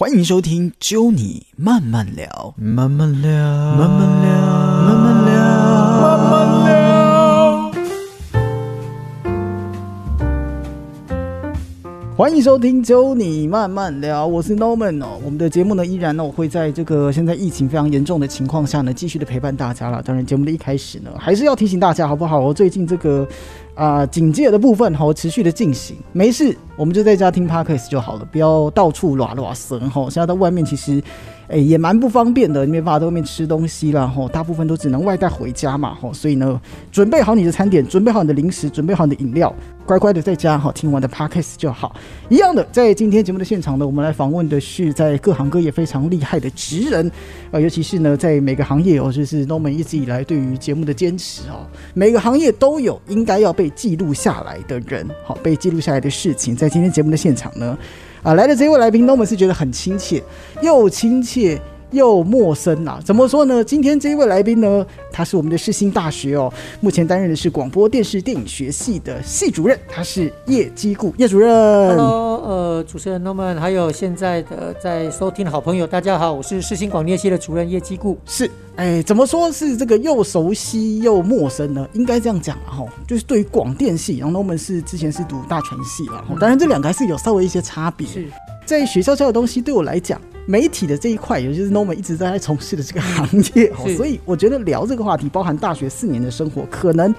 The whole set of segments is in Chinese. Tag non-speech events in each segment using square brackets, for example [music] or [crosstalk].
欢迎收听《揪你慢慢聊》，慢慢聊，慢慢聊，慢慢聊，慢慢聊。欢迎收听《揪你慢慢聊》，我是 Norman 哦。我们的节目呢，依然呢，我会在这个现在疫情非常严重的情况下呢，继续的陪伴大家了。当然，节目的一开始呢，还是要提醒大家，好不好？我最近这个啊、警戒的部分哈，持续的进行，没事，我们就在家听 podcast 就好了，不要到处乱乱神哈。现在在外面其实。哎，也蛮不方便的，你没办法在外面吃东西啦，吼，大部分都只能外带回家嘛，吼，所以呢，准备好你的餐点，准备好你的零食，准备好你的饮料，乖乖的在家哈，听完的 podcast 就好。一样的，在今天节目的现场呢，我们来访问的是在各行各业非常厉害的职人，呃，尤其是呢，在每个行业哦，就是 Norman 一直以来对于节目的坚持哦，每个行业都有应该要被记录下来的人，好，被记录下来的事情，在今天节目的现场呢。啊，来的这位来宾，那我们是觉得很亲切，又亲切又陌生啊。怎么说呢？今天这一位来宾呢，他是我们的世新大学哦，目前担任的是广播电视电影学系的系主任，他是叶基固叶主任。Hello，呃，主持人 Norman，还有现在的在收听的好朋友，大家好，我是世新广电系的主任叶基固。是，哎，怎么说是这个又熟悉又陌生呢？应该这样讲了哈，就是对于广电系，然后我们是之前是读大传系了，哈当然这两个还是有稍微一些差别。是，在学校教的东西对我来讲，媒体的这一块，也就是 Norman 一直在从事的这个行业，所以我觉得聊这个话题，包含大学四年的生活，可能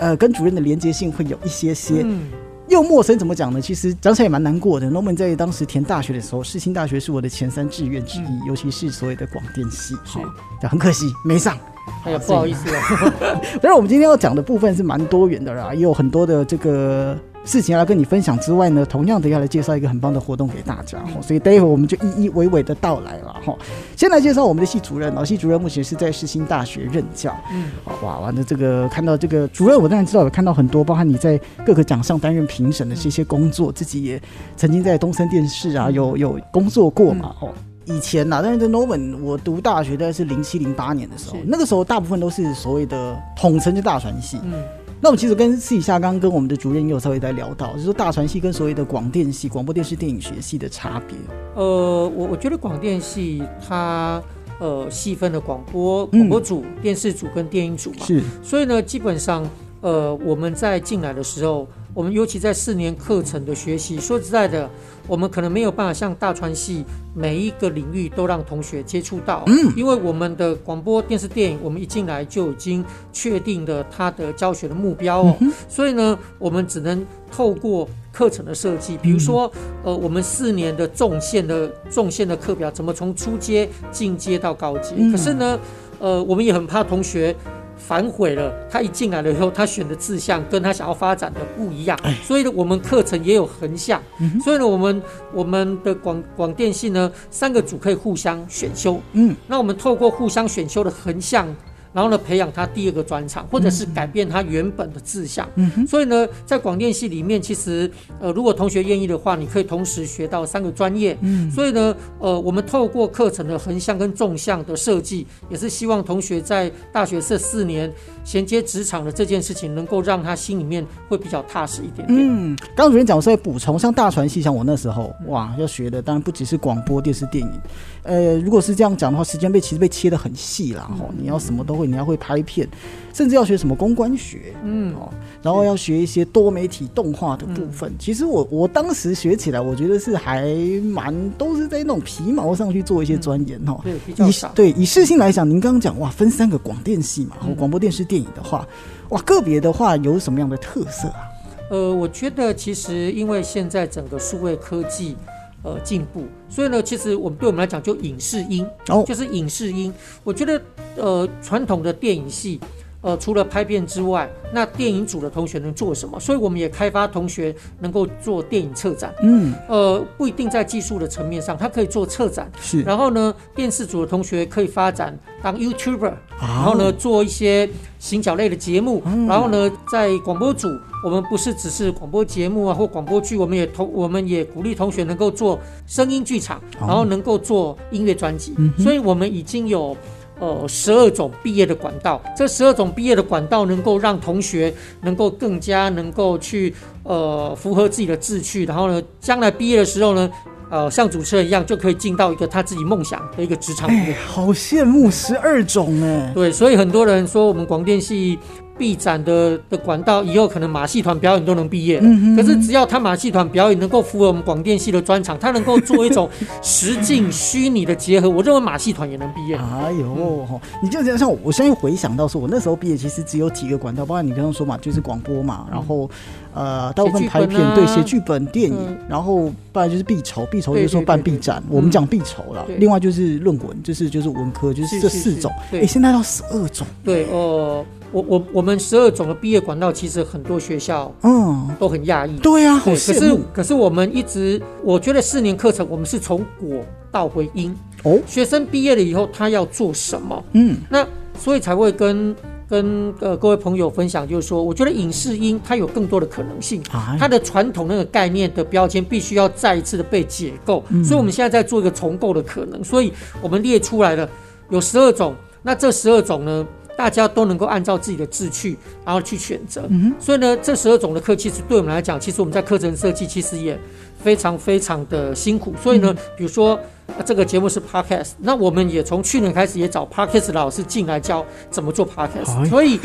呃跟主任的连接性会有一些些。嗯，又陌生怎么讲呢？其实讲起来也蛮难过的。Norman 在当时填大学的时候，世新大学是我的前三志愿之一，尤其是所谓的广电系，是好但很可惜没上。哎呀，不好意思哦，但是，我们今天要讲的部分是蛮多元的啦，也有很多的这个事情要来跟你分享之外呢，同样的要来介绍一个很棒的活动给大家哈，所以待会我们就一一娓娓的道来了哈。先来介绍我们的系主任，老系主任目前是在世新大学任教。嗯，哇，完了这个看到这个主任，我当然知道有看到很多，包含你在各个奖项担任评审的这些工作，自己也曾经在东森电视啊有有工作过嘛，哦。以前呐、但是在 Norman 我读大学大概是零七零八年的时候，那个时候大部分都是所谓的统称就大传系。嗯，那我们其实跟私底下刚刚跟我们的主任也有稍微在聊到，就是说大传系跟所谓的广电系、广播电视电影学系的差别。呃，我我觉得广电系它呃细分了广播、嗯。广播组、电视组跟电影组嘛，是，所以呢，基本上呃我们在进来的时候，我们尤其在四年课程的学习，说实在的，我们可能没有办法像大川系每一个领域都让同学接触到，嗯。因为我们的广播电视电影，我们一进来就已经确定了它的教学的目标哦，所以呢，我们只能透过课程的设计，比如说，呃，我们四年的纵线的纵线的课表，怎么从初阶进阶到高阶？嗯。可是呢，呃，我们也很怕同学。反悔了，他一进来了以后，他选的志向跟他想要发展的不一样，所以呢，我们课程也有横向，所以呢，我们我们的广广电系呢，三个组可以互相选修，嗯，那我们透过互相选修的横向，然后呢，培养他第二个专长，或者是改变他原本的志向。嗯哼，所以呢，在广电系里面，其实呃，如果同学愿意的话，你可以同时学到三个专业。嗯，所以呢，呃，我们透过课程的横向跟纵向的设计，也是希望同学在大学这四年衔接职场的这件事情，能够让他心里面会比较踏实一点点。嗯，刚刚主任讲，我是在补充，像大传系，像我那时候哇，要学的当然不只是广播电视电影，呃，如果是这样讲的话，时间被其实被切得很细啦，哈、你要什么都会，你要会拍片，甚至要学什么公关学，嗯，哦，然后要学一些多媒体动画的部分。其实我我当时学起来，我觉得是还蛮都是在那种皮毛上去做一些钻研哈。对，比较以少。对以事性来讲，您刚刚讲哇，分三个广电系嘛，嗯和广播电视电影的话，哇，个别的话有什么样的特色啊？呃，我觉得其实因为现在整个数位科技呃进步，所以呢，其实我们对我们来讲就影视音，哦就是影视音。我觉得呃传统的电影系。呃，除了拍片之外，那电影组的同学能做什么？所以我们也开发同学能够做电影策展。嗯，呃，不一定在技术的层面上，他可以做策展。是，然后呢，电视组的同学可以发展当 YouTuber，然然后呢，做一些行脚类的节目，然后呢，在广播组，我们不是只是广播节目啊或广播剧，我们也同我们也鼓励同学能够做声音剧场，然后能够做音乐专辑，所以我们已经有。呃，十二种毕业的管道，这十二种毕业的管道能够让同学能够更加能够去呃符合自己的志趣，然后呢，将来毕业的时候呢，呃像主持人一样，就可以进到一个他自己梦想的一个职场里哎，面。好羡慕十二种哎，对，所以很多人说我们广电系毕展的的管道，以后可能马戏团表演都能毕业了。嗯可是只要他马戏团表演能够符合我们广电系的专长，他能够做一种实境虚拟的结合，我认为马戏团也能毕业。哎呦，吼你就这样像我，我现在回想到说，我那时候毕业其实只有几个管道，包括你刚刚说嘛，就是广播嘛，然后呃，大部分拍片、对写剧本、电影，嗯然后不然就是必筹，必筹就是说办毕展，我们讲必筹了。另外就是论文，就是就是文科，就是这四种。对哎，现在到十二种，对哦，我我我们十二种的毕业管道，其实很多学校嗯，都很讶异。对啊，可是可是我们一直，我觉得四年课程我们是从果到回因。哦，学生毕业了以后，他要做什么？嗯，那所以才会跟跟呃各位朋友分享，就是说，我觉得影视音它有更多的可能性。哎。它的传统那个概念的标签必须要再一次的被解构，嗯。所以我们现在在做一个重构的可能，所以我们列出来了有十二种，那这十二种呢，大家都能够按照自己的志趣，然后去选择。嗯所以呢，这十二种的课，其实对我们来讲，其实我们在课程设计其实也非常非常的辛苦。所以呢，比如说。呃这个节目是 podcast，那我们也从去年开始也找 podcast 的老师进来教怎么做 podcast，、哎所以，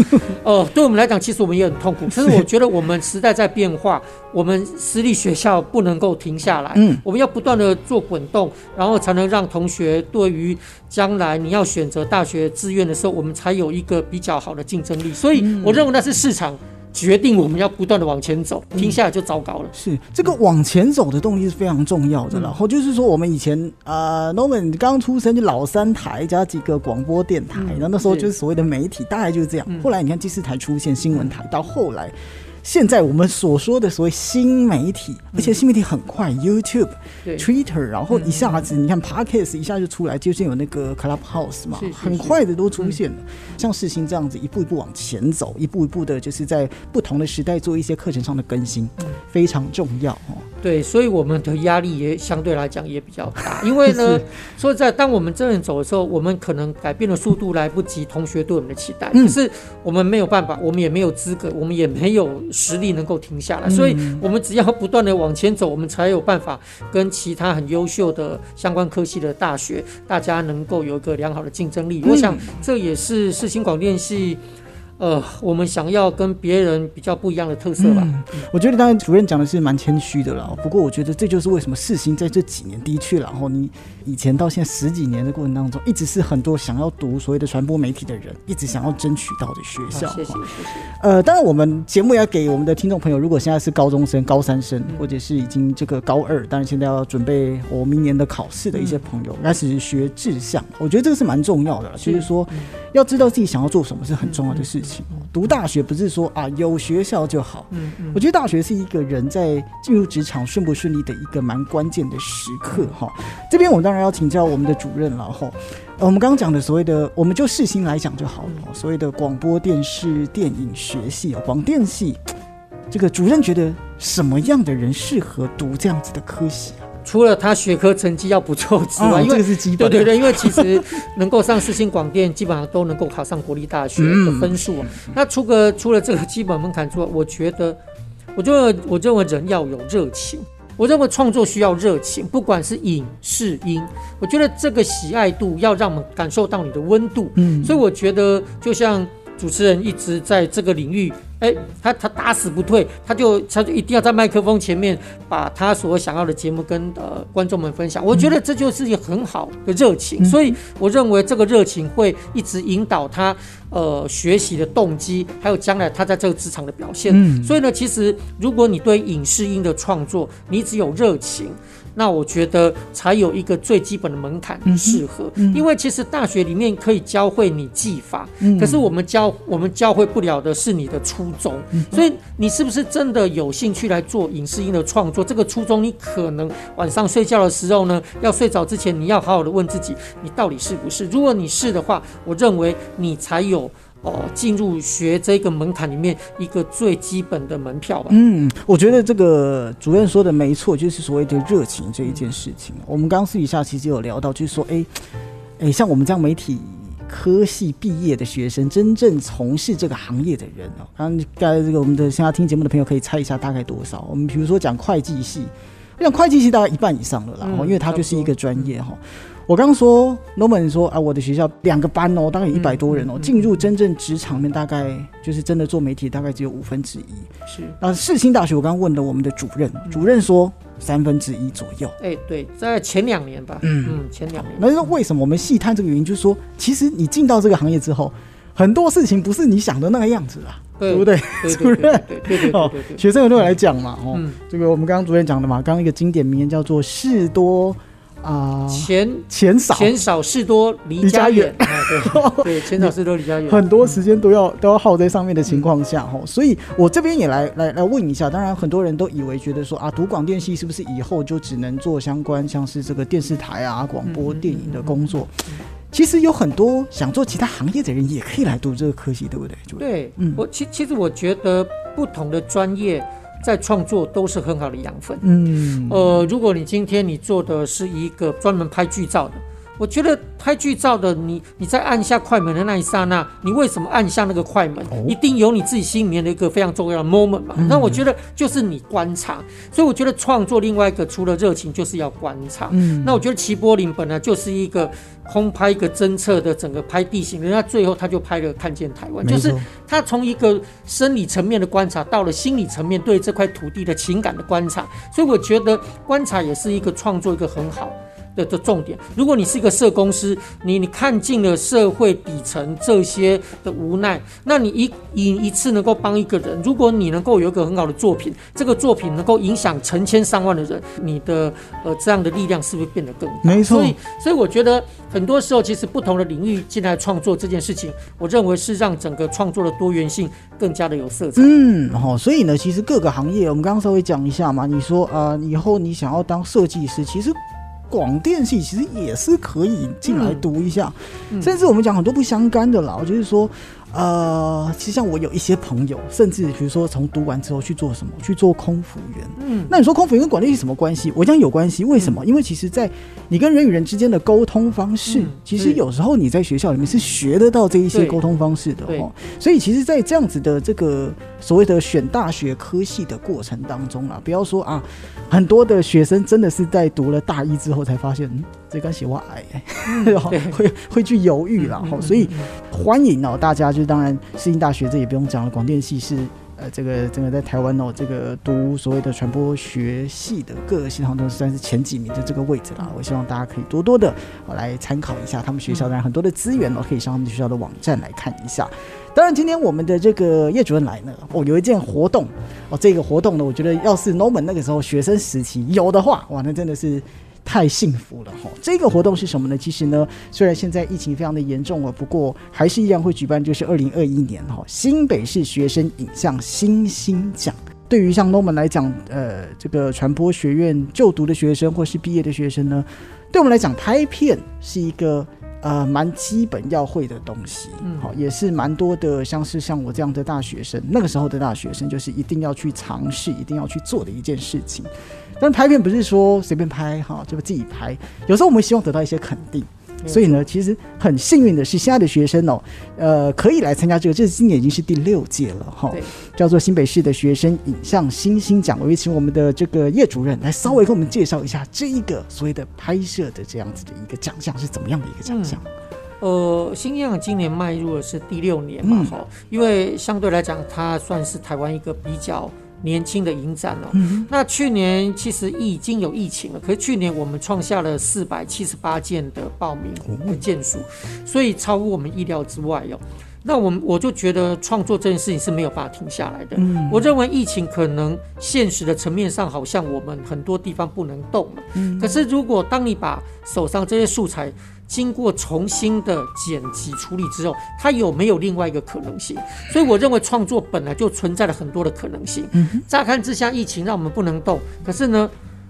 呃，[laughs] 对我们来讲，其实我们也很痛苦。可是我觉得我们时代在变化，[laughs] 我们私立学校不能够停下来，嗯，我们要不断的做滚动，然后才能让同学对于将来你要选择大学志愿的时候，我们才有一个比较好的竞争力。所以，我认为那是市场决定我们要不断的往前走，停下来就糟糕了。是这个往前走的动力是非常重要的。嗯然后就是说，我们以前呃，Norman 刚出生就老三台加几个广播电台，嗯然后那时候就是所谓的媒体，大概就是这样。嗯后来你看第四台出现新闻台，到后来。现在我们所说的所谓新媒体，而且新媒体很快，YouTube、嗯对，Twitter，然后一下子你看 Podcast 一下就出来，就是有那个 Clubhouse 嘛很快的都出现了。像世新这样子一步一步往前走，一步一步的，就是在不同的时代做一些课程上的更新，嗯。非常重要哦。对，所以我们的压力也相对来讲也比较大，因为呢，[laughs] 说实在，当我们真正走的时候，我们可能改变的速度来不及同学对我们的期待，嗯。可是我们没有办法，我们也没有资格，我们也没有实力能够停下来，所以我们只要不断的往前走，我们才有办法跟其他很优秀的相关科系的大学，大家能够有一个良好的竞争力。我想这也是世新广电系。呃，我们想要跟别人比较不一样的特色吧。我觉得当然主任讲的是蛮谦虚的啦，不过我觉得这就是为什么世新在这几年的确，然后你以前到现在十几年的过程当中，一直是很多想要读所谓的传播媒体的人，一直想要争取到的学校。谢谢哈谢谢。呃，当然我们节目要给我们的听众朋友，如果现在是高中生、高三生，或者是已经这个高二，当然现在要准备我明年的考试的一些朋友，开始学志向，我觉得这个是蛮重要的啦，就是说要知道自己想要做什么是很重要的事情。读大学不是说啊有学校就好，嗯嗯。我觉得大学是一个人在进入职场顺不顺利的一个蛮关键的时刻哈。这边我们当然要请教我们的主任了哈。呃，我们刚刚讲的所谓的，我们就世新来讲就好了。哦所谓的广播电视电影学系啊，广电系，这个主任觉得什么样的人适合读这样子的科系啊？除了他学科成绩要不错之外，啊这因为个是基本的。对对对，因为其实能够上世新广电，基本上都能够考上国立大学的分数啊。那除个除了这个基本门槛之外，我觉得，我觉得我认为人要有热情。我认为创作需要热情，不管是影视音，我觉得这个喜爱度要让我们感受到你的温度。嗯，所以我觉得，就像主持人一直在这个领域，哎，他他打死不退，他就他就一定要在麦克风前面把他所想要的节目跟呃观众们分享。我觉得这就是一个很好的热情，所以我认为这个热情会一直引导他呃学习的动机，还有将来他在这个职场的表现。嗯所以呢，其实如果你对影视音的创作，你只有热情。那我觉得才有一个最基本的门槛适合，因为其实大学里面可以教会你技法，可是我们教我们教会不了的是你的初衷，所以你是不是真的有兴趣来做影视音的创作？这个初衷，你可能晚上睡觉的时候呢，要睡着之前，你要好好的问自己，你到底是不是？如果你是的话，我认为你才有哦进入学这个门槛里面一个最基本的门票吧。嗯，我觉得这个主任说的没错，就是所谓的热情这一件事情。我们刚刚私底下其实有聊到，就是说，哎，哎，像我们这样媒体科系毕业的学生，真正从事这个行业的人哦，刚刚刚才这个我们的现在听节目的朋友可以猜一下大概多少？我们比如说讲会计系。像会计系大概一半以上了啦，因为它就是一个专业哈。我刚刚说 Norman 说啊，我的学校两个班哦，大概有一百多人哦，嗯嗯进入真正职场里面大概就是真的做媒体，大概只有五分之一。是，那世新大学我刚刚问了我们的主任，主任说三分之一左右。哎，对，在前两年吧，嗯。前两年，那是为什么我们细探这个原因，就是说，其实你进到这个行业之后，很多事情不是你想的那个样子啊，对不对？主任哦学生有对我来讲嘛，哦，嗯。这个我们刚刚主任讲的嘛，刚刚一个经典名言叫做“事多啊、钱钱少”，钱少事多离离家家远。远，哎对 [laughs] 对，钱少事多离家远，很多时间都要都要耗在上面的情况下，嗯。吼、所以我这边也来来来问一下，当然很多人都以为觉得说啊，读广电系是不是以后就只能做相关像是这个电视台啊、广播电影的工作？其实有很多想做其他行业的人也可以来读这个科系，对不对？对，嗯。我其其实我觉得不同的专业在创作都是很好的养分。嗯，呃，如果你今天你做的是一个专门拍剧照的，我觉得拍剧照的你你在按下快门的那一刹那，你为什么按下那个快门？哦一定有你自己心里面的一个非常重要的 moment 嘛。那我觉得就是你观察，所以我觉得创作另外一个除了热情就是要观察。嗯那我觉得齐柏林本来就是一个空拍一个侦测的整个拍地形，人家最后他就拍了看见台湾，就是他从一个生理层面的观察，到了心理层面对这块土地的情感的观察，所以我觉得观察也是一个创作一个很好。的的重点，如果你是一个社公司，你你看尽了社会底层这些的无奈，那你一一一次能够帮一个人，如果你能够有一个很好的作品，这个作品能够影响成千上万的人，你的呃这样的力量是不是变得更大？没错所以所以我觉得很多时候，其实不同的领域进来创作这件事情，我认为是让整个创作的多元性更加的有色彩。嗯，好、所以呢，其实各个行业，我们刚刚稍微讲一下嘛。你说啊、呃以后你想要当设计师，其实广电系其实也是可以进来读一下，嗯甚至我们讲很多不相干的啦，我就是说。呃，其实像我有一些朋友，甚至比如说从读完之后去做什么，去做空服员。嗯，那你说空服员跟管理系什么关系？我讲有关系，为什么？因为其实，在你跟人与人之间的沟通方式，嗯其实有时候你在学校里面是学得到这一些沟通方式的哦。所以其实，在这样子的这个所谓的选大学科系的过程当中啊，不要说啊，很多的学生真的是在读了大一之后才发现，嗯，这跟写我矮、欸，对 [laughs] 会会去犹豫啦。嗯嗯所以嗯欢迎哦，大家就是当然，世新大学这也不用讲了，广电系是呃这个整个在台湾哦，这个读所谓的传播学系的各个系统都算是前几名的这个位置啦。我希望大家可以多多的、哦、来参考一下他们学校，当然很多的资源哦，可以上他们学校的网站来看一下。当然，今天我们的这个叶主任来呢，哦，有一件活动哦，这个活动呢，我觉得要是 Norman 那个时候学生时期有的话，哇，那真的是太幸福了哈！这个活动是什么呢？其实呢，虽然现在疫情非常的严重了，不过还是一样会举办，就是二零二一年哈新北市学生影像新星奖。对于像 Norman 来讲，呃，这个传播学院就读的学生或是毕业的学生呢，对我们来讲，拍片是一个呃蛮基本要会的东西，嗯好、也是蛮多的，像是像我这样的大学生，那个时候的大学生，就是一定要去尝试，一定要去做的一件事情。但拍片不是说随便拍哈，就自己拍，有时候我们希望得到一些肯定。所以呢，其实很幸运的是，现在的学生哦，呃，可以来参加这个，这是今年已经是第六届了哈对，叫做新北市的学生影像新星奖。我也请我们的这个叶主任来稍微跟我们介绍一下这一个所谓的拍摄的这样子的一个奖项是怎么样的一个奖项。呃，新样今年迈入的是第六年嘛，嗯哈、因为相对来讲，它算是台湾一个比较年轻的影展哦。嗯那去年其实已经有疫情了，可是去年我们创下了四百七十八件的报名的件数，所以超乎我们意料之外哦。那我们我就觉得创作这件事情是没有办法停下来的。嗯我认为疫情可能现实的层面上好像我们很多地方不能动了，嗯可是如果当你把手上这些素材经过重新的剪辑处理之后，它有没有另外一个可能性？所以我认为创作本来就存在了很多的可能性。乍看之下，疫情让我们不能动，可是呢，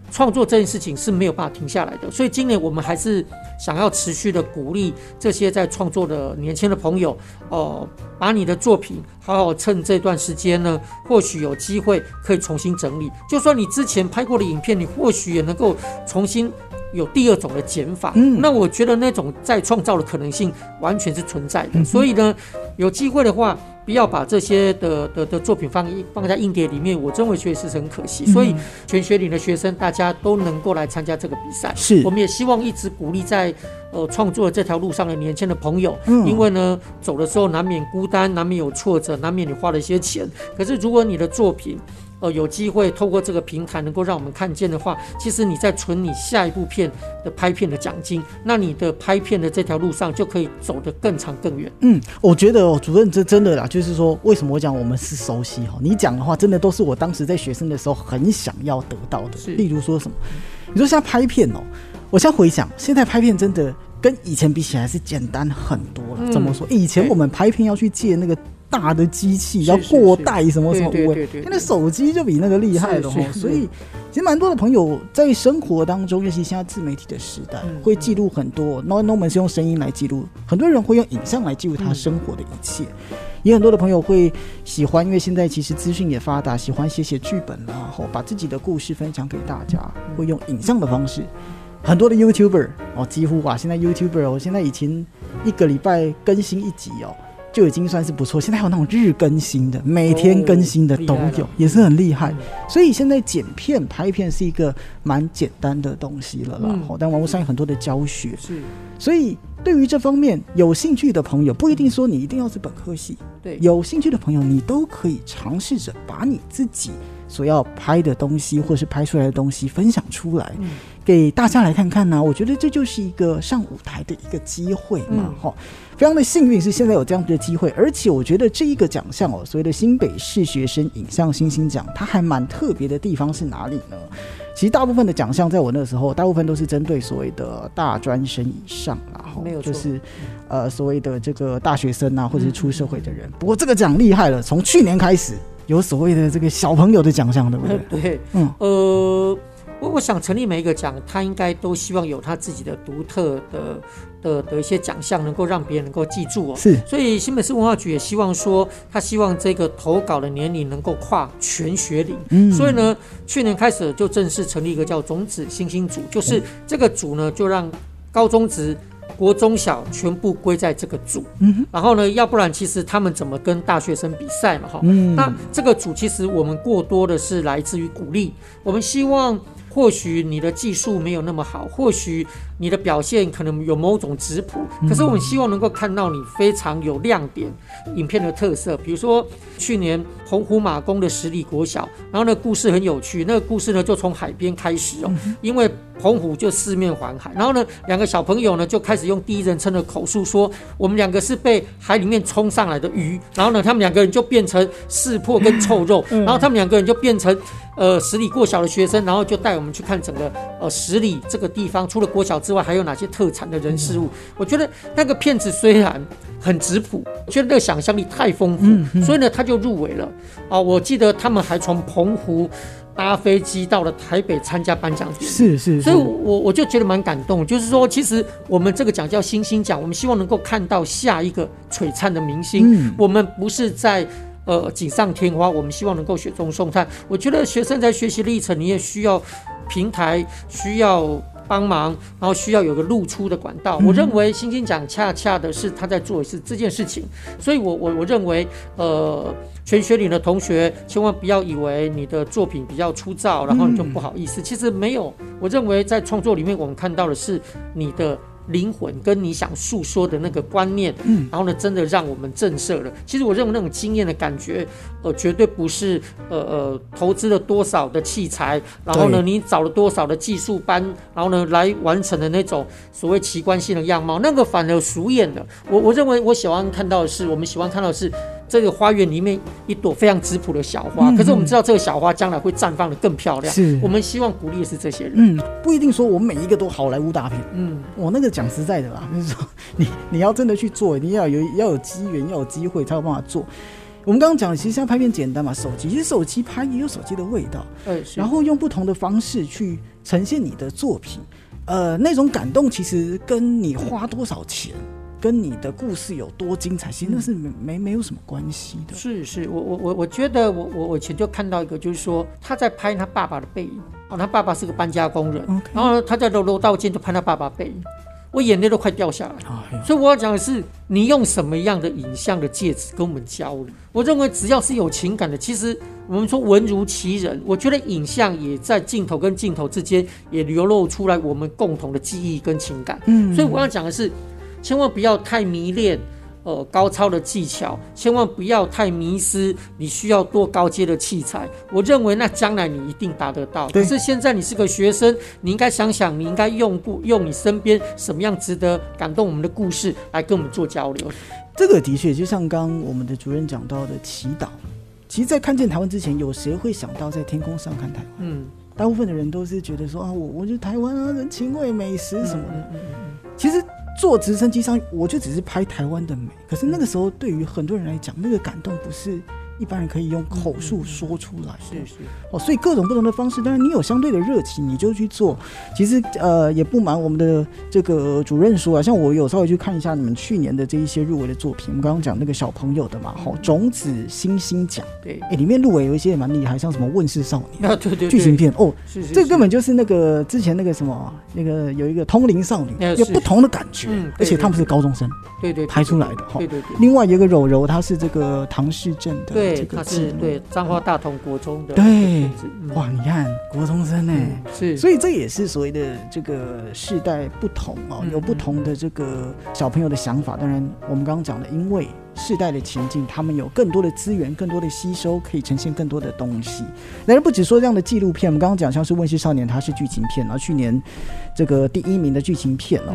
创作这件事情是没有办法停下来的。所以今年我们还是想要持续的鼓励这些在创作的年轻的朋友，哦、把你的作品好好趁这段时间呢，或许有机会可以重新整理。就算你之前拍过的影片，你或许也能够重新。有第二种的减法，嗯。那我觉得那种再创造的可能性完全是存在的。所以呢，有机会的话，不要把这些的的的作品放放在硬碟里面，我认为确实是很可惜。所以全学龄的学生大家都能够来参加这个比赛，是。我们也希望一直鼓励在呃创作这条路上的年轻的朋友，嗯。因为呢走的时候难免孤单，难免有挫折，难免你花了一些钱，可是如果你的作品呃有机会透过这个平台能够让我们看见的话，其实你在存你下一部片的拍片的奖金，那你的拍片的这条路上就可以走得更长更远。嗯，我觉得哦，主任这真的啦，就是说，为什么我讲我们是熟悉哈？你讲的话，真的都是我当时在学生的时候很想要得到的。是例如说什么，你说现在拍片哦，我现在回想，现在拍片真的跟以前比起来是简单很多了。嗯怎么说？以前我们拍片要去借那个大的机器，是要过带什么什么喂对对对对现在手机就比那个厉害了哈。所以，其实蛮多的朋友在生活当中，尤其现在自媒体的时代，嗯会记录很多。那那我们是用声音来记录，很多人会用影像来记录他嗯生活的一切。也很多的朋友会喜欢，因为现在其实资讯也发达，喜欢写写剧本啦，吼，把自己的故事分享给大家，会用影像的方式。很多的 YouTuber 哦，几乎啊，现在 YouTuber 哦，现在以前一个礼拜更新一集哦，就已经算是不错。现在还有那种日更新的，每天更新的都有，也是很厉害嗯。所以现在剪片、拍片是一个蛮简单的东西了啦。嗯哦，但网络上有很多的教学，是所以对于这方面有兴趣的朋友，不一定说你一定要是本科系，对，有兴趣的朋友，你都可以尝试着把你自己所要拍的东西，或是拍出来的东西分享出来，嗯。给大家来看看呢、我觉得这就是一个上舞台的一个机会嘛嗯，哈、非常的幸运是现在有这样的机会，而且我觉得这一个奖项哦，所谓的新北市学生影像星星奖，它还蛮特别的地方是哪里呢？其实大部分的奖项在我那时候，大部分都是针对所谓的大专生以上啦，哈没有错。就是呃所谓的这个大学生啊，或者是出社会的人。不过这个奖厉害了，从去年开始有所谓的这个小朋友的奖项，对不对？[laughs] 对，嗯，呃，我我想成立每一个奖，他应该都希望有他自己的独特的的的一些奖项，能够让别人能够记住哦。是所以新北市文化局也希望说，他希望这个投稿的年龄能够跨全学龄。嗯所以呢，去年开始就正式成立一个叫种子星星组，就是这个组呢，就让高中职、国中小全部归在这个组。嗯然后呢，要不然其实他们怎么跟大学生比赛嘛？哈、嗯那这个组其实我们过多的是来自于鼓励，我们希望或许你的技术没有那么好，或许你的表现可能有某种质朴，可是我们希望能够看到你非常有亮点，影片的特色，比如说去年澎湖马公的十里国小，然后呢故事很有趣，那个故事呢就从海边开始哦，因为澎湖就四面环海，然后呢两个小朋友呢就开始用第一人称的口述说，我们两个是被海里面冲上来的鱼，然后呢他们两个人就变成识破跟臭肉，然后他们两个人就变成呃十里过小的学生，然后就带我们去看整个呃十里这个地方，除了国小之外还有哪些特产的人事物。我觉得那个片子虽然很质朴，我觉得那个想象力太丰富，所以呢他就入围了啊、我记得他们还从澎湖搭飞机到了台北参加颁奖典礼。是是，所以我，我就觉得蛮感动，就是说，其实我们这个奖叫星星奖，我们希望能够看到下一个璀璨的明星。嗯我们不是在呃锦上添花，我们希望能够雪中送炭。我觉得学生在学习历程，你也需要平台，需要帮忙，然后需要有个露出的管道。我认为星星奖恰恰的是他在做的是这件事情，所以我我我认为呃。全学龄的同学千万不要以为你的作品比较粗糙，然后你就不好意思。其实没有，我认为在创作里面，我们看到的是你的灵魂跟你想诉说的那个观念，嗯，然后呢，真的让我们震慑了。其实我认为那种经验的感觉，呃，绝对不是呃呃投资了多少的器材，然后呢，你找了多少的技术班，然后呢来完成的那种所谓奇观性的样貌，那个反而俗眼的。我我认为我喜欢看到的是，我们喜欢看到的是。这个花园里面一朵非常质朴的小花，嗯可是我们知道这个小花将来会绽放的更漂亮。是我们希望鼓励的是这些人。嗯，不一定说我们每一个都好莱坞大片。嗯，我那个讲实在的啦，[laughs] 就是说你你要真的去做，你要有要有机缘，要有机会才有办法做。我们刚刚讲，其实现在拍片简单嘛，手机其实手机拍也有手机的味道，然后用不同的方式去呈现你的作品，呃，那种感动其实跟你花多少钱，跟你的故事有多精彩，其实那是没没没有什么关系的。是是，我我我我觉得我我我以前就看到一个，就是说他在拍他爸爸的背影，哦，他爸爸是个搬家工人然后他在楼楼道间就拍他爸爸背影，我眼泪都快掉下来。哎所以我要讲的是，你用什么样的影像的介质跟我们交流？我认为只要是有情感的，其实我们说文如其人，我觉得影像也在镜头跟镜头之间也流露出来我们共同的记忆跟情感。嗯所以我要讲的是，千万不要太迷恋。呃，高超的技巧，千万不要太迷失。你需要多高阶的器材，我认为那将来你一定达得到。可是现在你是个学生，你应该想想，你应该用不用你身边什么样值得感动我们的故事来跟我们做交流。这个的确就像刚刚我们的主任讲到的祈祷。其实，在看见台湾之前，有谁会想到在天空上看台湾？嗯，大部分的人都是觉得说啊，我我就台湾啊，人情味、美食什么的。嗯嗯嗯其实坐直升机上，我就只是拍台湾的美。可是那个时候，对于很多人来讲，那个感动不是一般人可以用口述说出来的。是是，哦，所以各种不同的方式，当然你有相对的热情，你就去做。其实呃，也不瞒我们的这个主任说啊，像我有稍微去看一下你们去年的这一些入围的作品，我们刚刚讲那个小朋友的嘛，好、种子星星奖，对，哎，里面入围有一些也蛮厉害，像什么问世少年。啊对对对，剧情片哦，是是，这根本就是那个之前那个什么，那个有一个通灵少女，有不同的感觉，嗯对而且他们是高中生对对对拍出来的哈对。对对。另外有一个柔柔，她是这个唐氏镇的对，这他是对彰化大同国中的对，嗯哇，你看国中生呢、嗯是，所以这也是所谓的这个世代不同哦，嗯有不同的这个小朋友的想法。当然，我们刚刚讲的，因为世代的前进，他们有更多的资源、更多的吸收，可以呈现更多的东西。但是不止说这样的纪录片，我们刚刚讲像是《问世少年》，它是剧情片，然后去年这个第一名的剧情片哦，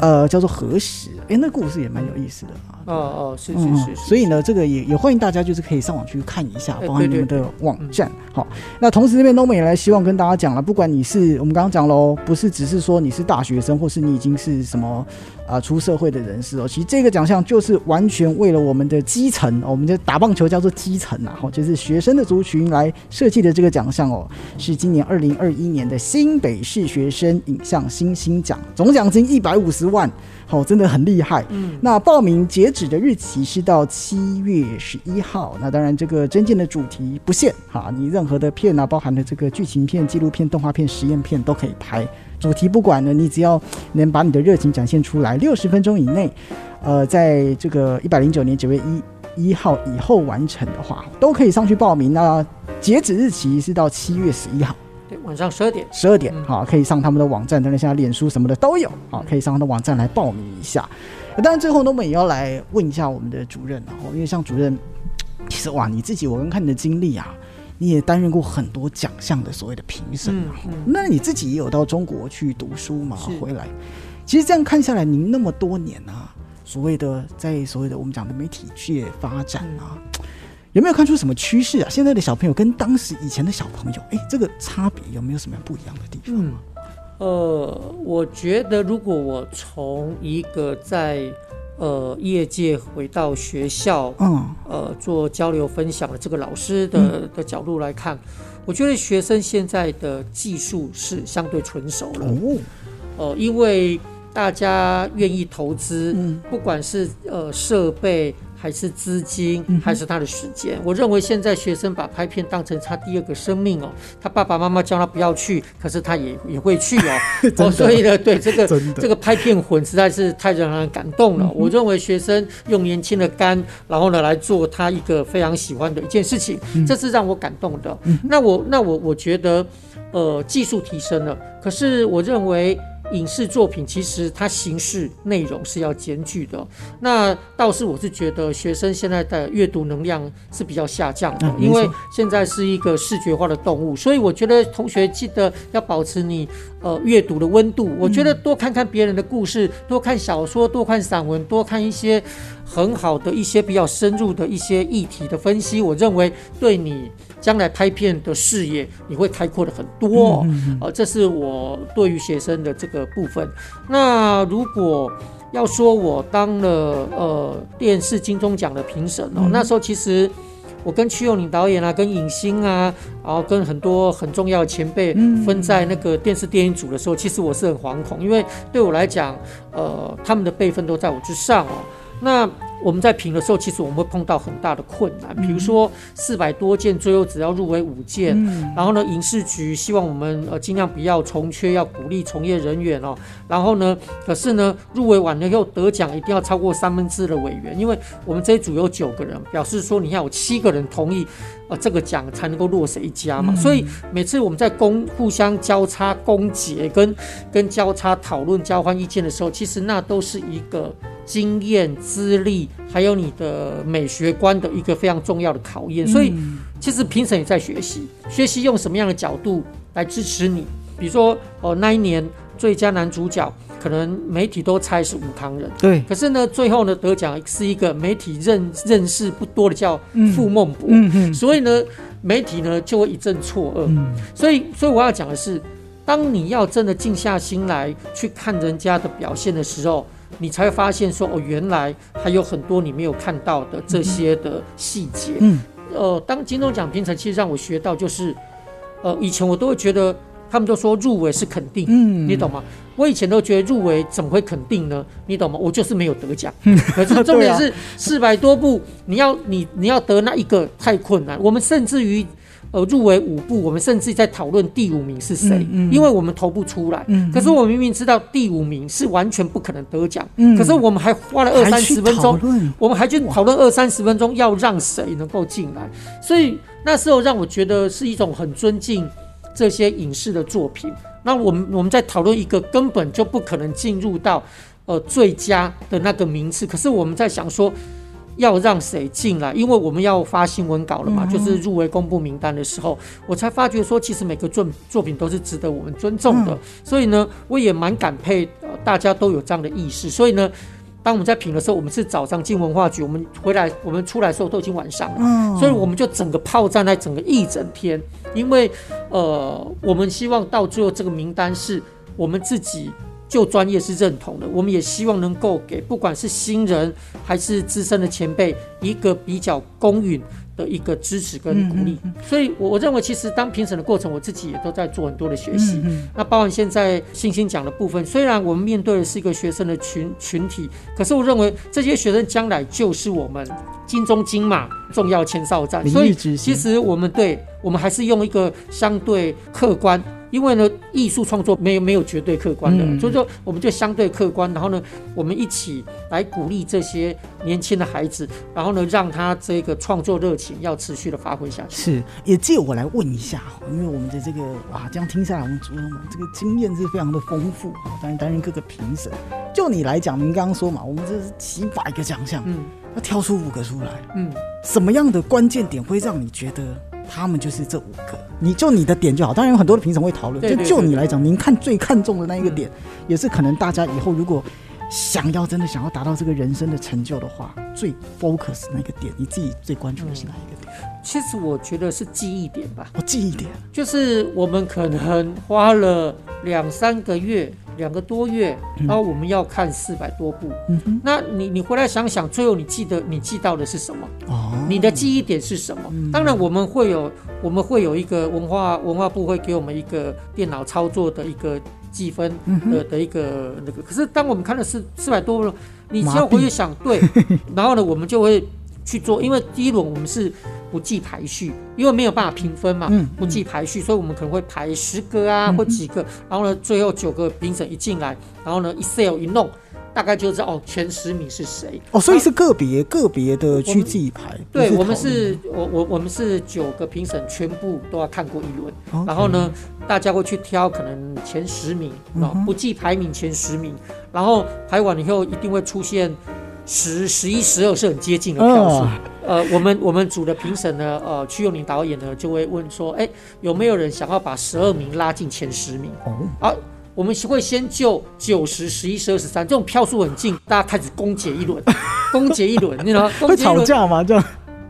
呃，叫做《何时》，哎，那故事也蛮有意思的啊。哦哦，是是嗯是，是所以呢，这个也也欢迎大家就是可以上网去看一下，哎包含你们的网站。好，那同时这边 Norman 也来希望跟大家讲了，不管你是我们刚刚讲喽，不是只是说你是大学生，或是你已经是什么啊、出社会的人士哦，其实这个奖项就是完全为了我们的基层，哦我们的打棒球叫做基层啊，好，就是学生的族群来设计的这个奖项哦，是今年二零二一年的新北市学生影像新星星奖，总奖金一百五十万，好，真的很厉害。嗯，那报名截止的日期是到七月十一号。那当然，这个征件的主题不限哈，你任何的片啊，包含的这个剧情片、纪录片、动画片、实验片都可以拍。主题不管呢，你只要能把你的热情展现出来，六十分钟以内，呃，在这个一百零九年九月一一号以后完成的话，都可以上去报名。那截止日期是到七月十一号。对，晚上十二点，十二点嗯，好、可以上他们的网站，当然现在脸书什么的都有，好、可以上他的网站来报名一下。呃当然，最后呢，我们也要来问一下我们的主任，然后因为像主任，其实哇，你自己我刚看你的经历啊，你也担任过很多奖项的所谓的评审啊，嗯嗯。那你自己也有到中国去读书嘛，回来，其实这样看下来，您那么多年啊，所谓的在所谓的我们讲的媒体界发展啊。有没有看出什么趋势啊？现在的小朋友跟当时以前的小朋友，哎，这个差别有没有什么不一样的地方？嗯，呃，我觉得如果我从一个在呃业界回到学校，嗯。呃做交流分享的这个老师的、的角度来看，我觉得学生现在的技术是相对成熟了，哦，呃，因为大家愿意投资，嗯。不管是呃设备还是资金还是他的时间，我认为现在学生把拍片当成他第二个生命哦，他爸爸妈妈叫他不要去，可是他也也会去哦，[laughs] 哦，所以呢，对这个 [laughs] 这个拍片魂实在是太让人感动了。我认为学生用年轻的肝，然后呢来做他一个非常喜欢的一件事情，这是让我感动的。那我那我我觉得，呃，技术提升了，可是我认为。影视作品其实它形式内容是要兼具的，那倒是我是觉得学生现在的阅读能量是比较下降的，因为现在是一个视觉化的动物，所以我觉得同学记得要保持你呃阅读的温度。我觉得多看看别人的故事，多看小说，多看散文，多看一些很好的一些比较深入的一些议题的分析，我认为对你将来拍片的视野你会开阔的很多、哦。呃，这是我对于学生的这个部分。那如果要说我当了呃电视金钟奖的评审哦，那时候其实我跟屈佑宁导演啊，跟影星啊，然后跟很多很重要的前辈分在那个电视电影组的时候，其实我是很惶恐，因为对我来讲，呃，他们的辈分都在我之上哦。那我们在评的时候，其实我们会碰到很大的困难，比如说四百多件，最后只要入围五件，然后呢，影视局希望我们呃尽量不要重缺，要鼓励从业人员哦。然后呢，可是呢，入围完了以后得奖一定要超过三分之的委员，因为我们这一组有九个人，表示说你要有七个人同意，呃，这个奖才能够落谁家嘛。所以每次我们在公互相交叉攻讦跟跟交叉讨论交换意见的时候，其实那都是一个。经验、资历，还有你的美学观的一个非常重要的考验。所以，其实评审也在学习，学习用什么样的角度来支持你。比如说，哦，那一年最佳男主角，可能媒体都猜是武康人，对。可是呢，最后呢，得奖是一个媒体认认识不多的叫傅孟博。所以呢，媒体呢就会一阵错愕。所以，所以我要讲的是，当你要真的静下心来去看人家的表现的时候。你才会发现说哦，原来还有很多你没有看到的这些的细节。嗯，呃，当金钟奖评审，其实让我学到就是，呃，以前我都会觉得他们都说入围是肯定，嗯，你懂吗？我以前都觉得入围怎么会肯定呢？你懂吗？我就是没有得奖。可是重点是 [laughs] 四百多部，你要你你要得那一个太困难。我们甚至于。呃，入围五部，我们甚至在讨论第五名是谁，因为我们投不出来。可是我明明知道第五名是完全不可能得奖，可是我们还花了二三十分钟，我们还去讨论二三十分钟要让谁能够进来。所以那时候让我觉得是一种很尊敬这些影视的作品。那我们我们在讨论一个根本就不可能进入到呃最佳的那个名次，可是我们在想说。要让谁进来？因为我们要发新闻稿了嘛，就是入围公布名单的时候，我才发觉说，其实每个作作品都是值得我们尊重的。所以呢，我也蛮感佩，大家都有这样的意识。所以呢，当我们在评的时候，我们是早上进文化局，我们回来，我们出来的时候都已经晚上了。所以我们就整个炮战在整个一整天，因为呃，我们希望到最后这个名单是我们自己。就专业是认同的，我们也希望能够给不管是新人还是资深的前辈一个比较公允的一个支持跟鼓励。所以，我我认为其实当评审的过程，我自己也都在做很多的学习。那包含现在星星讲的部分，虽然我们面对的是一个学生的群群体，可是我认为这些学生将来就是我们金中金马重要前哨站。所以，其实我们对我们还是用一个相对客观。因为呢，艺术创作没有没有绝对客观的，所以说我们就相对客观，然后呢，我们一起来鼓励这些年轻的孩子，然后呢，让他这个创作热情要持续的发挥下去。是，也借我来问一下因为我们的这个哇，这样听下来，我们主任这个经验是非常的丰富啊，当然担任各个评审。就你来讲，您刚刚说嘛，我们这是几百个奖项，嗯，要挑出五个出来，嗯，什么样的关键点会让你觉得？他们就是这五个，你就你的点就好。当然有很多的评审会讨论，就就你来讲，您看最看重的那一个点，也是可能大家以后如果想要真的想要达到这个人生的成就的话，最 focus 那个点，你自己最关注的是哪一个点？其实我觉得是记忆点吧。哦，记忆点，就是我们可能花了两三个月。两个多月，然后我们要看四百多部。嗯那你你回来想想，最后你记得你记到的是什么？哦，你的记忆点是什么？当然我们会有，我们会有一个文化文化部会给我们一个电脑操作的一个计分的的一个那个。可是当我们看了四四百多部，你只要回去想对，[laughs] 然后呢，我们就会去做，因为第一轮我们是。不计排序，因为没有办法评分嘛，嗯不计排序，所以我们可能会排十个啊，或几个，然后呢，最后九个评审一进来，然后呢，Excel 一弄，大概就知道哦，前十名是谁。哦，所以是个别个别的去自己排。对，我们是，我我我们是九个评审全部都要看过一轮，然后呢，大家会去挑可能前十名啊，不计排名前十名，然后排完以后一定会出现十、十一、十二是很接近的票数。呃，我们我们组的评审呢，呃，曲友宁导演呢就会问说，哎，有没有人想要把十二名拉进前十名？哦，啊，我们会先就九十、十一、十二、十三这种票数很近，大家开始攻解一轮，攻解一轮，你知道吗？会吵架吗？这样？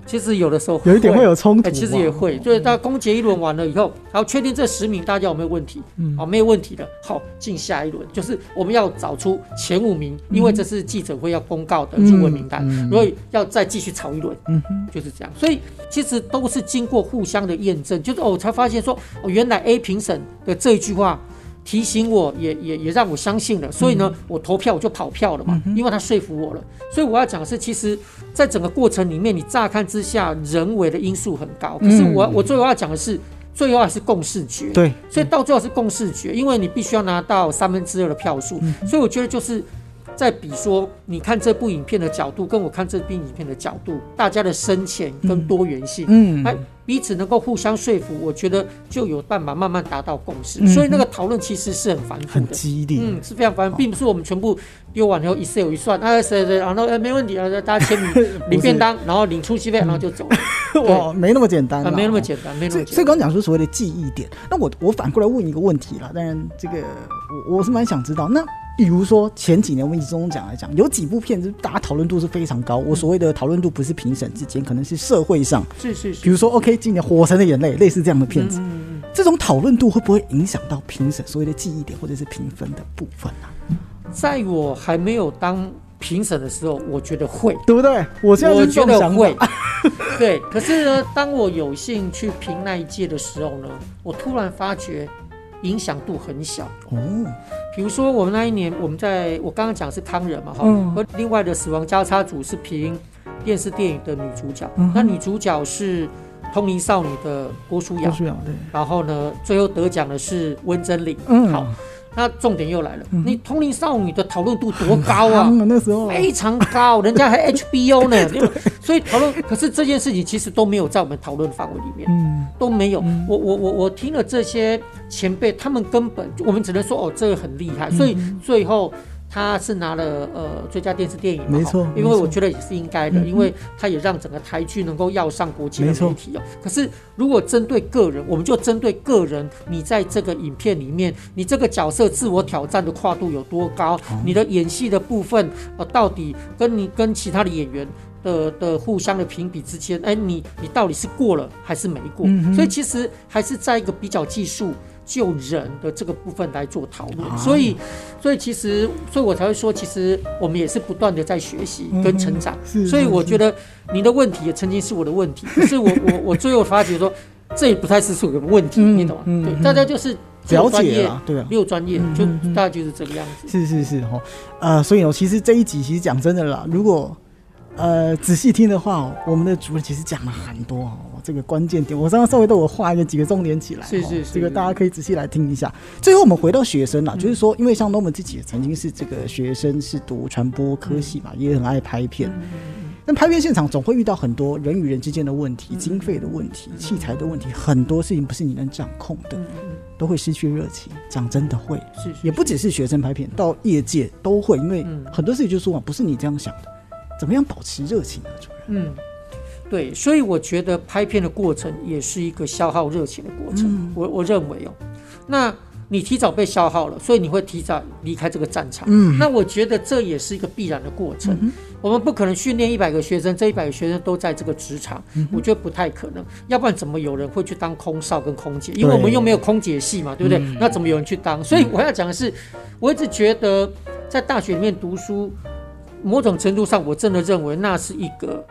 其实有的时候有一点会有冲突，其实也会，就是大家攻结一轮完了以后，然后确定这十名大家有没有问题，嗯，好，没有问题的，好，进下一轮，就是我们要找出前五名，因为这是记者会要公告的入围名单，所以要再继续炒一轮，嗯，就是这样，所以其实都是经过互相的验证，就是哦，才发现说哦，原来 A 评审的这一句话提醒我，也也也让我相信了，所以呢，我投票我就跑票了嘛，因为他说服我了。所以我要讲的是，其实，在整个过程里面，你乍看之下人为的因素很高，可是我我最后要讲的是，最后还是共识决。对，所以到最后是共识决，因为你必须要拿到三分之二的票数，所以我觉得就是在比说，你看这部影片的角度，跟我看这部影片的角度，大家的深浅跟多元性，嗯，哎，彼此能够互相说服，我觉得就有办法慢慢达到共识。所以那个讨论其实是很繁复很的，激烈，嗯，是非常繁复，并不是我们全部丢完以后一次有一算，啊，谁谁，然后哎没问题啊，大家签名 [laughs] 领便当，然后领出席费，然后就走了，[laughs] 哇，没那么简单啊，没那么简单，没那么简单。所以刚刚讲说所谓的记忆点，那我我反过来问一个问题啦。当然，这个我我是蛮想知道，那比如说前几年我们以中中奖来讲，有几部片子大家讨论度是非常高。我所谓的讨论度不是评审之间，可能是社会上，是是是比，如说 OK，今年《火神的眼泪》类似这样的片子，嗯嗯嗯这种讨论度会不会影响到评审所谓的记忆点或者是评分的部分啊？在我还没有当评审的时候，我觉得会，对不对？我现在我是这种想觉得会法。，对。可是呢，当我有幸去评那一届的时候呢，我突然发觉影响度很小。哦，比如说，我们那一年，我们在我刚刚讲是康人嘛，哈、嗯。和另外的死亡交叉组是评电视电影的女主角，嗯那女主角是通灵少女的郭书瑶，然后呢，最后得奖的是温真菱。嗯。好，那重点又来了，你通灵少女的讨论度多高啊！[laughs] 那时候。非常高，[laughs] 人家还 HBO 呢，[laughs] 所以讨论，可是这件事情其实都没有在我们讨论范围里面，嗯。都没有。我我我我听了这些前辈，他们根本我们只能说哦，这个很厉害，所以最后。他是拿了呃最佳电视电影嘛，没错因为我觉得也是应该的，嗯因为他也让整个台剧能够要上国际的媒体哦。可是如果针对个人，我们就针对个人，你在这个影片里面，你这个角色自我挑战的跨度有多高？你的演戏的部分，呃，到底跟你跟其他的演员的的互相的评比之间，哎，你你到底是过了还是没过？嗯所以其实还是在一个比较技术。就人的这个部分来做讨论，啊所以，所以其实，所以我才会说，其实我们也是不断的在学习跟成长。所以是是我觉得你的问题也曾经是我的问题，可是我我 [laughs] 我最后发觉说，这也不太是个问题，嗯你懂吗？对，大家就是了解了，对啊。没有专业，就大概就是这个样子。是是是哈，呃，所以哦，其实这一集其实讲真的啦，如果呃仔细听的话哦，我们的主任其实讲了很多哦，这个关键点，我刚刚稍微都有画一个几个重点起来哦，是是是这个大家可以仔细来听一下。最后我们回到学生啦，就是说，因为像我们自己也曾经是这个学生，是读传播科系嘛，也很爱拍片。但拍片现场总会遇到很多人与人之间的问题、经费的问题、器材的问题，很多事情不是你能掌控的，都会失去热情。讲真的会，是是也不只是学生拍片，到业界都会，因为嗯很多事情就说嘛，不是你这样想的，怎么样保持热情呢？主任，嗯，对，所以我觉得拍片的过程也是一个消耗热情的过程。嗯我我认为哦，那你提早被消耗了，所以你会提早离开这个战场。嗯那我觉得这也是一个必然的过程。我们不可能训练一百个学生，这一百个学生都在这个职场，嗯我觉得不太可能。要不然怎么有人会去当空少跟空姐？因为我们又没有空姐系嘛，对不对？嗯那怎么有人去当？所以我要讲的是，我一直觉得在大学里面读书，某种程度上，我真的认为那是一个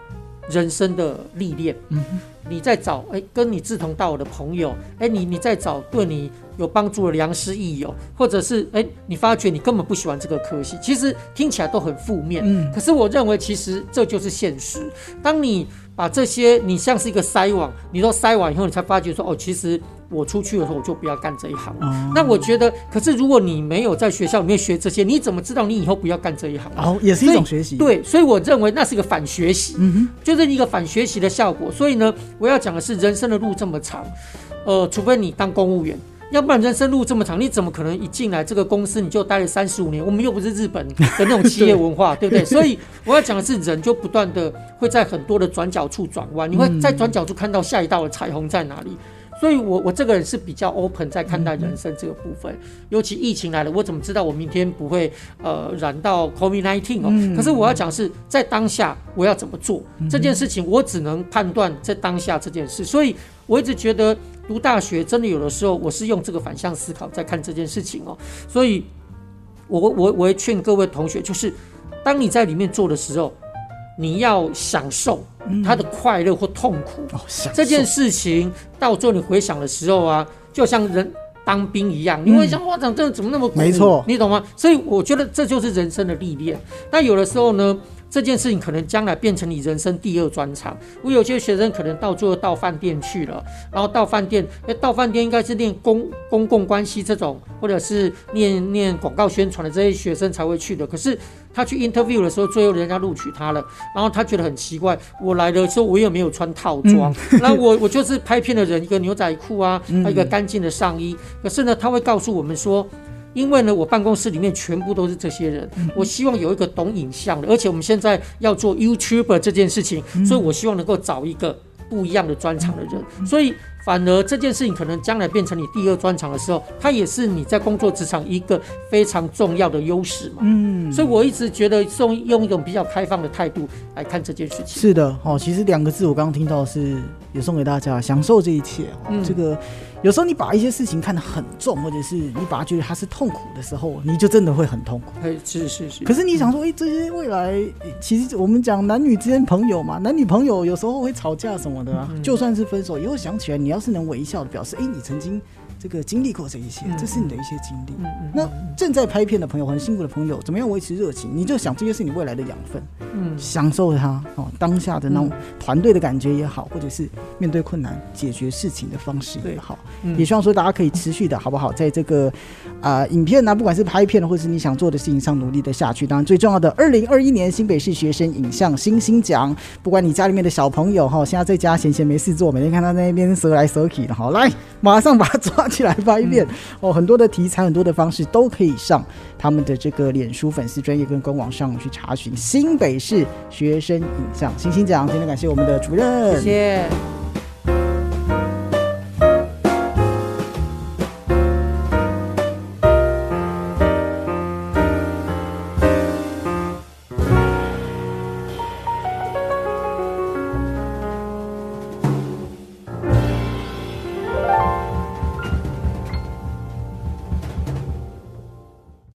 人生的历练。嗯你在找哎，跟你志同道合的朋友，哎，你你在找对你有帮助的良师益友，或者是哎，你发觉你根本不喜欢这个科系，其实听起来都很负面。嗯可是我认为，其实这就是现实。当你把这些，你像是一个筛网，你都筛完以后，你才发觉说，哦，其实我出去的时候我就不要干这一行了。哦那我觉得，可是如果你没有在学校里面学这些，你怎么知道你以后不要干这一行？哦，也是一种学习，，对，所以我认为那是一个反学习，嗯就是一个反学习的效果。所以呢，我要讲的是，人生的路这么长，呃，除非你当公务员。要不然人生路这么长，你怎么可能一进来这个公司你就待了三十五年？我们又不是日本的那种企业文化，[laughs] 对不对？所以我要讲的是，人就不断的会在很多的转角处转弯，你会在转角处看到下一道的彩虹在哪里。所以我我这个人是比较 open 在看待人生这个部分，尤其疫情来了，我怎么知道我明天不会呃染到 COVID 19哦？嗯可是我要讲是在当下我要怎么做这件事情，我只能判断在当下这件事。所以我一直觉得读大学真的有的时候我是用这个反向思考在看这件事情哦。所以我我我会劝各位同学，就是当你在里面做的时候，你要享受他的快乐或痛苦。哦，这件事情到最后你回想的时候啊，就像人当兵一样，你会想哇，长这怎么那么苦？没错你懂吗？所以我觉得这就是人生的历练。那有的时候呢，这件事情可能将来变成你人生第二专长。我有些学生可能到最后到饭店去了，然后到饭店，哎，到饭店应该是练公公共关系这种，或者是念念广告宣传的这些学生才会去的。可是他去 interview 的时候，最后人家录取他了，然后他觉得很奇怪，我来的时候我也没有穿套装，那、我 [laughs] 我就是拍片的人，一个牛仔裤啊，还有一个干净的上衣。可是呢，他会告诉我们说。因为呢，我办公室里面全部都是这些人，我希望有一个懂影像的，而且我们现在要做 YouTuber 这件事情，所以我希望能够找一个不一样的专长的人，所以反而这件事情可能将来变成你第二专长的时候，它也是你在工作职场一个非常重要的优势嘛。嗯，所以我一直觉得用用一种比较开放的态度来看这件事情。是的，哦，其实两个字我刚刚听到是也送给大家，享受这一切。哦嗯这个有时候你把一些事情看得很重，或者是你把它觉得它是痛苦的时候，你就真的会很痛苦。哎，是是是。可是你想说，哎、这些未来，其实我们讲男女之间朋友嘛，男女朋友有时候会吵架什么的啊，嗯就算是分手以后想起来，你要是能微笑的表示，哎、你曾经这个经历过这一些，这是你的一些经历。那正在拍片的朋友，很辛苦的朋友，怎么样维持热情？你就想这些是你未来的养分，嗯享受它哦，当下的那种团队的感觉也好，或者是面对困难解决事情的方式也好，嗯也希望说大家可以持续的好不好，在这个啊、影片呢、不管是拍片或者是你想做的事情上努力的下去。当然最重要的，二零二一年新北市学生影像星星奖，不管你家里面的小朋友哈，现在在家闲闲没事做，每天看他在那边蛇来蛇去的，好来马上把它抓起来拍一遍、哦，很多的题材，很多的方式都可以上他们的这个脸书粉丝专业跟官网上去查询新北市学生影像星星奖。今天感谢我们的主任，谢谢。